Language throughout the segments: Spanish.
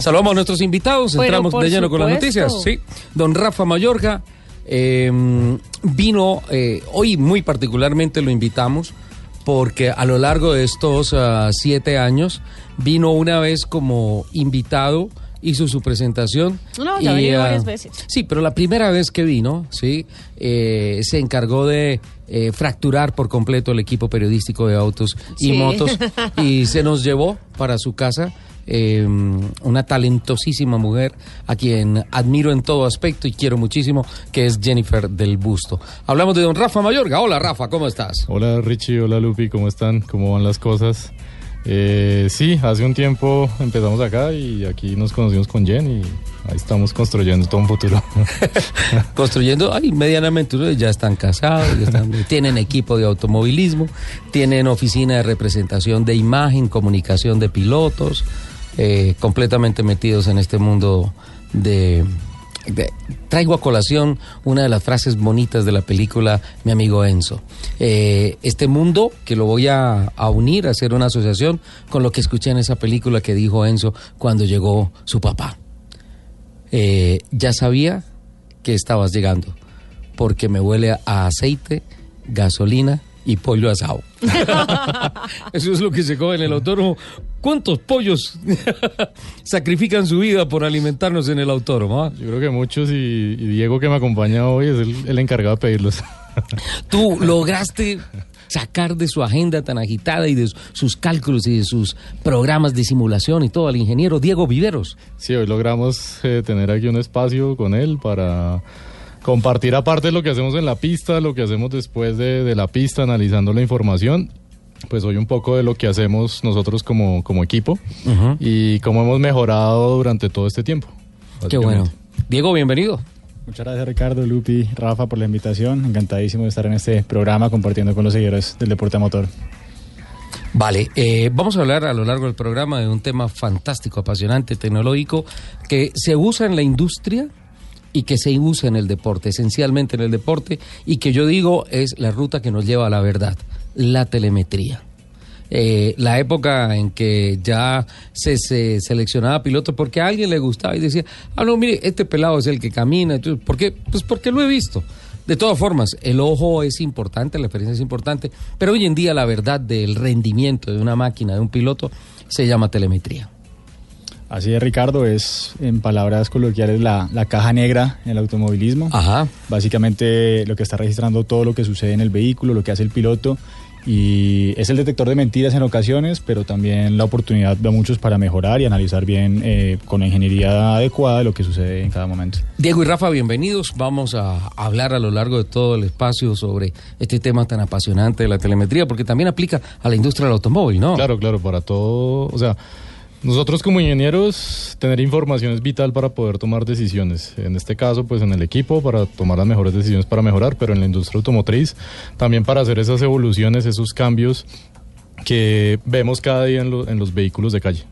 Saludamos a nuestros invitados, Pero entramos de lleno con las noticias. Sí, don Rafa Mayorga eh, vino, eh, hoy muy particularmente lo invitamos, porque a lo largo de estos ah, siete años vino una vez como invitado, hizo su presentación. No, ya venido ah, varias veces. Sí, pero la primera vez que vino, sí, eh, se encargó de eh, fracturar por completo el equipo periodístico de autos y Sí. motos y se nos llevó para su casa eh, una talentosísima mujer a quien admiro en todo aspecto y quiero muchísimo, que es Jennifer del Busto. Hablamos de don Rafa Mayorga. Hola Rafa, ¿cómo estás? Hola Richie, hola Lupi, ¿cómo están? ¿Cómo van las cosas? Eh, sí, hace un tiempo empezamos acá y aquí nos conocimos con Jen y ahí estamos construyendo todo un futuro. Construyendo, ay, medianamente, ya están casados, ya están- tienen equipo de automovilismo, tienen oficina de representación de imagen, comunicación de pilotos, eh, completamente metidos en este mundo de, Traigo a colación una de las frases bonitas de la película Mi amigo Enzo. Eh, este mundo que lo voy a, a unir, a hacer una asociación con lo que escuché en esa película que dijo Enzo cuando llegó su papá. Eh, ya sabía que estabas llegando, porque me huele a aceite, gasolina y pollo asado. Eso es lo que se come en el autódromo. ¿Cuántos pollos sacrifican su vida por alimentarnos en el autódromo? ah? Yo creo que muchos y, y Diego que me acompaña hoy es el, el encargado de pedirlos. Tú lograste sacar de su agenda tan agitada y de sus cálculos y de sus programas de simulación y todo al ingeniero Diego Viveros. Sí, hoy logramos eh, tener aquí un espacio con él para compartir aparte lo que hacemos en la pista, lo que hacemos después de, de la pista, analizando la información. Pues hoy un poco de lo que hacemos nosotros como, como equipo y cómo hemos mejorado durante todo este tiempo. Qué bueno. Diego, bienvenido. Muchas gracias Ricardo, Lupi, Rafa por la invitación. Encantadísimo de estar en este programa compartiendo con los seguidores del deporte motor. Vale, eh, vamos a hablar a lo largo del programa de un tema fantástico, apasionante, tecnológico, que se usa en la industria y que se usa en el deporte, esencialmente en el deporte, y que yo digo es la ruta que nos lleva a la verdad, la telemetría. Eh, la época en que ya se, se seleccionaba piloto porque a alguien le gustaba y decía, ah, no, mire, este pelado es el que camina. Entonces, ¿Por qué? Pues porque lo he visto. De todas formas, el ojo es importante, la experiencia es importante, pero hoy en día la verdad del rendimiento de una máquina, de un piloto, se llama telemetría. Así es Ricardo, es en palabras coloquiales la, la caja negra en el automovilismo. Ajá. Básicamente lo que está registrando todo lo que sucede en el vehículo, lo que hace el piloto y es el detector de mentiras en ocasiones, pero también la oportunidad de muchos para mejorar y analizar bien eh, con la ingeniería adecuada lo que sucede en cada momento. Diego y Rafa, bienvenidos. Vamos a hablar a lo largo de todo el espacio sobre este tema tan apasionante de la telemetría, porque también aplica a la industria del automóvil, ¿no? Claro, claro, para todo, o sea, nosotros como ingenieros tener información es vital para poder tomar decisiones. En este caso, pues en el equipo para tomar las mejores decisiones para mejorar, pero en la industria automotriz también para hacer esas evoluciones, esos cambios que vemos cada día en, lo- en los vehículos de calle.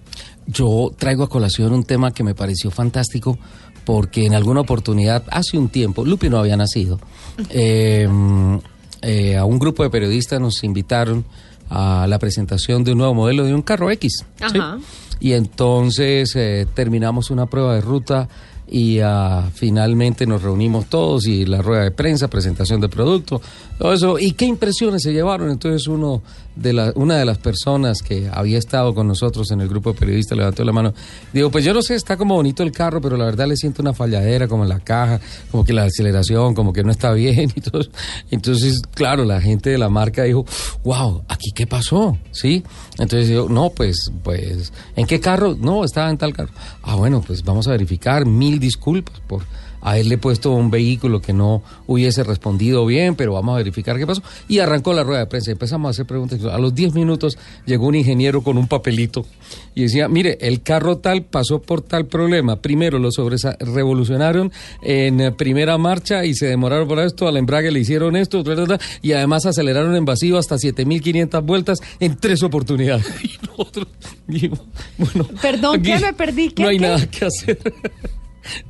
Yo traigo a colación un tema que me pareció fantástico porque en alguna oportunidad, hace un tiempo, Lupi no había nacido, eh, eh, a un grupo de periodistas nos invitaron a la presentación de un nuevo modelo de un carro X. ¿sí? Y entonces eh, terminamos una prueba de ruta y ah, finalmente nos reunimos todos y la rueda de prensa, presentación de producto, todo eso. ¿Y qué impresiones se llevaron? Entonces uno de la, una de las personas que había estado con nosotros en el grupo de periodistas levantó la mano. Digo, pues yo no sé, está como bonito el carro, pero la verdad le siento una falladera como en la caja, como que la aceleración, como que no está bien y todo. Entonces, claro, la gente de la marca dijo, wow, ¿aquí qué pasó? ¿Sí? Entonces yo, no, pues, pues, ¿en qué carro? No, estaba en tal carro. Ah, bueno, pues vamos a verificar. Mil disculpas por haberle puesto un vehículo que no hubiese respondido bien, pero vamos a verificar qué pasó. Y arrancó la rueda de prensa. Empezamos a hacer preguntas. A los 10 minutos llegó un ingeniero con un papelito y decía, mire, el carro tal pasó por tal problema. Primero lo revolucionaron en eh, primera marcha y se demoraron por esto. Al embrague le hicieron esto, y además aceleraron en vacío hasta 7.500 vueltas en tres oportunidades. Y nosotros dijimos, bueno, Perdón, ¿qué? Me perdí, ¿qué, no hay qué? nada que hacer.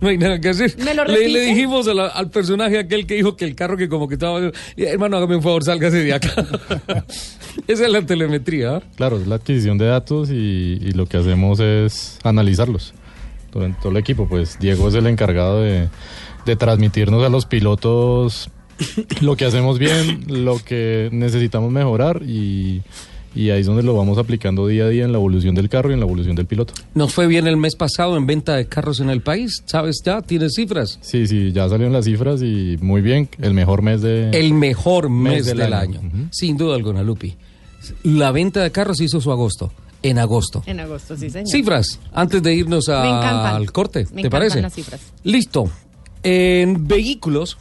No hay nada que hacer. ¿Me lo le, dijimos la- al personaje aquel que dijo que el carro que como que estaba... Hermano, hágame un favor, sálgase de acá. Esa es la telemetría. ¿ah? Claro, es la adquisición de datos y, y lo que hacemos es analizarlos. todo, todo el equipo. Pues Diego es el encargado de, de transmitirnos a los pilotos lo que hacemos bien, lo que necesitamos mejorar y, y ahí es donde lo vamos aplicando día a día en la evolución del carro y en la evolución del piloto. Nos fue bien el mes pasado en venta de carros en el país, ¿sabes ya? ¿Tienes cifras? Sí, sí, ya salieron las cifras y muy bien, el mejor mes de... El mejor mes, del, año, sin duda alguna, Lupi. La venta de carros hizo su agosto. En agosto. En agosto, sí, señor. Cifras, antes de irnos a- al corte, Me ¿te parece? las cifras. Listo. En vehículos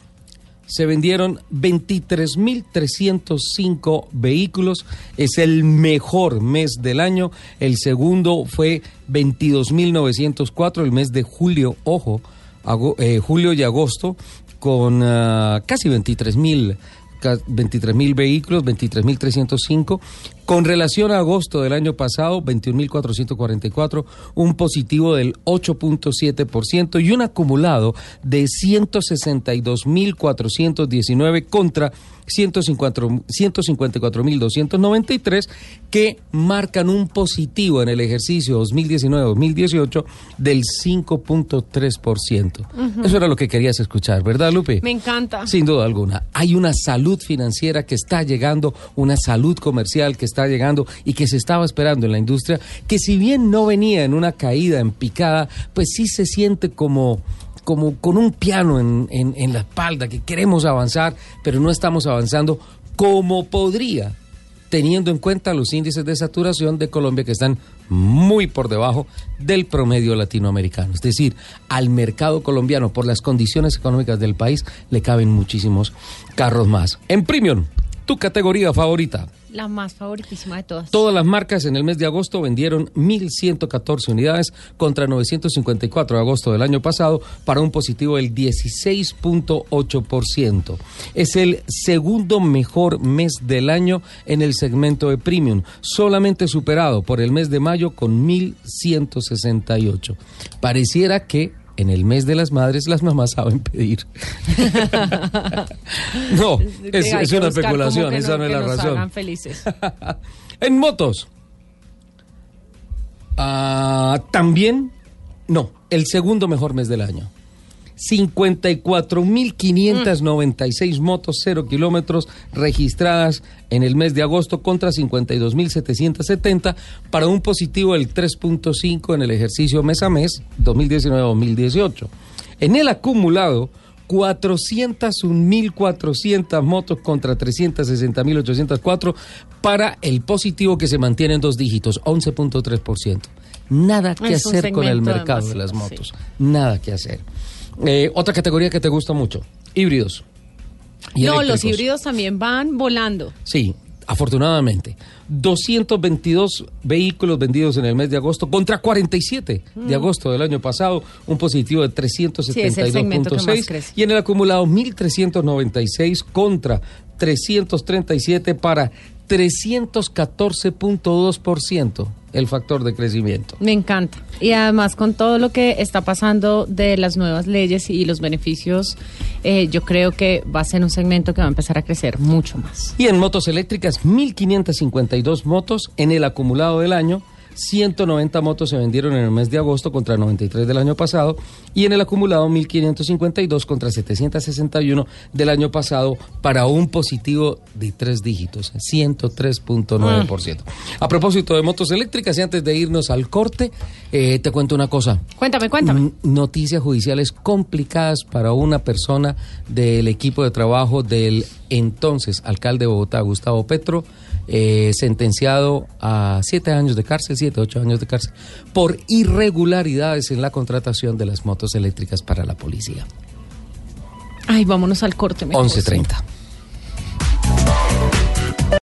se vendieron 23.305 vehículos. Es el mejor mes del año. El segundo fue 22.904, el mes de julio, ojo, eh, julio y agosto, con ah, casi 23.000 ca- 23.000 vehículos, 23.305. Con relación a agosto del año pasado, 21.444, un positivo del 8.7% y un acumulado de 162.419 contra 154 154.293 que marcan un positivo en el ejercicio 2019-2018 del 5.3%. Eso era lo que querías escuchar, ¿verdad, Lupe? Me encanta. Sin duda alguna. Hay una salud financiera que está llegando, una salud comercial que está llegando y que se estaba esperando en la industria, que si bien no venía en una caída, en picada, pues sí se siente como como con un piano en, en- en la espalda, que queremos avanzar, pero no estamos avanzando como podría, teniendo en cuenta los índices de saturación de Colombia que están muy por debajo del promedio latinoamericano. Es decir, al mercado colombiano, por las condiciones económicas del país, le caben muchísimos carros más. En Premium, tu categoría favorita. La más favoritísima de todas. Todas las marcas en el mes de agosto vendieron 1.114 unidades contra 954 de agosto del año pasado para un positivo del 16.8%. Es el segundo mejor mes del año en el segmento de premium, solamente superado por el mes de mayo con 1.168. Pareciera que en el mes de las madres las mamás saben pedir. no, es, una especulación, esa no, es la razón. hagan felices. en motos. Ah, también, no, el segundo mejor mes del año. 54.596 motos, cero kilómetros registradas en el mes de agosto contra 52.770 para un positivo del 3.5 en el ejercicio mes a mes 2019-2018. En el acumulado, 401.400 motos contra 360.804 para el positivo que se mantiene en dos dígitos, 11.3%. Nada que Es hacer con el mercado de las motos. Nada que hacer. Eh, otra categoría que te gusta mucho, híbridos. y no, los híbridos también van volando. Sí, afortunadamente. 222 vehículos vendidos en el mes de agosto contra 47 de agosto del año pasado, un positivo de Sí, es el segmento que más 372.6 crece. y en el acumulado 1396 contra 337 para 314.2% el factor de crecimiento. Me encanta. Y además con todo lo que está pasando de las nuevas leyes y los beneficios, eh, yo creo que va a ser un segmento que va a empezar a crecer mucho más. Y en motos eléctricas, 1.552 motos en el acumulado del año. 190 motos se vendieron en el mes de agosto contra 93 del año pasado y en el acumulado 1.552 contra 761 del año pasado para un positivo de tres dígitos, 103.9%. A propósito de motos eléctricas y antes de irnos al corte, eh, te cuento una cosa. Cuéntame, cuéntame. Mm, Noticias judiciales complicadas para una persona del equipo de trabajo del entonces alcalde de Bogotá, Gustavo Petro, eh, sentenciado a siete años de cárcel, siete, ocho años de cárcel, por irregularidades en la contratación de las motos eléctricas para la policía. Ay, vámonos al corte. mejor. 11.30.